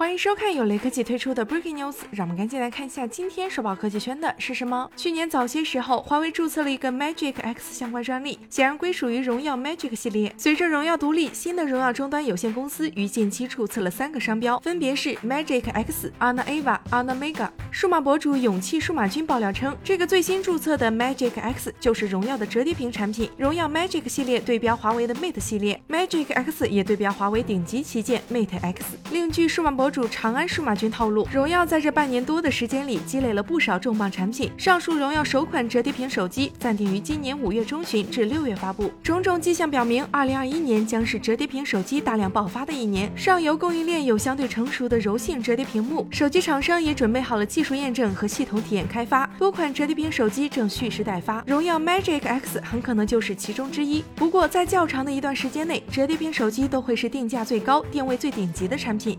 欢迎收看由雷科技推出的 Breaking News，让我们赶紧来看一下今天首报科技圈的是什么。去年早些时候，华为注册了一个 Magic X 相关专利，显然归属于荣耀 Magic 系列。随着荣耀独立，新的荣耀终端有限公司于近期注册了三个商标，分别是 Magic X、Ana Eva、Ana Mega。数码博主勇气数码君爆料称，这个最新注册的 Magic X 就是荣耀的折叠屏产品。荣耀 Magic 系列对标华为的 Mate 系列，Magic X 也对标华为顶级旗舰 Mate X。另据数码博主长安数码君透露，荣耀在这半年多的时间里积累了不少重磅产品。上述荣耀首款折叠屏手机暂定于今年五月中旬至六月发布。种种迹象表明，二零二一年将是折叠屏手机大量爆发的一年。上游供应链有相对成熟的柔性折叠屏幕，手机厂商也准备好了技术验证和系统体验开发，多款折叠屏手机正蓄势待发。荣耀 Magic X 很可能就是其中之一。不过，在较长的一段时间内，折叠屏手机都会是定价最高、定位最顶级的产品。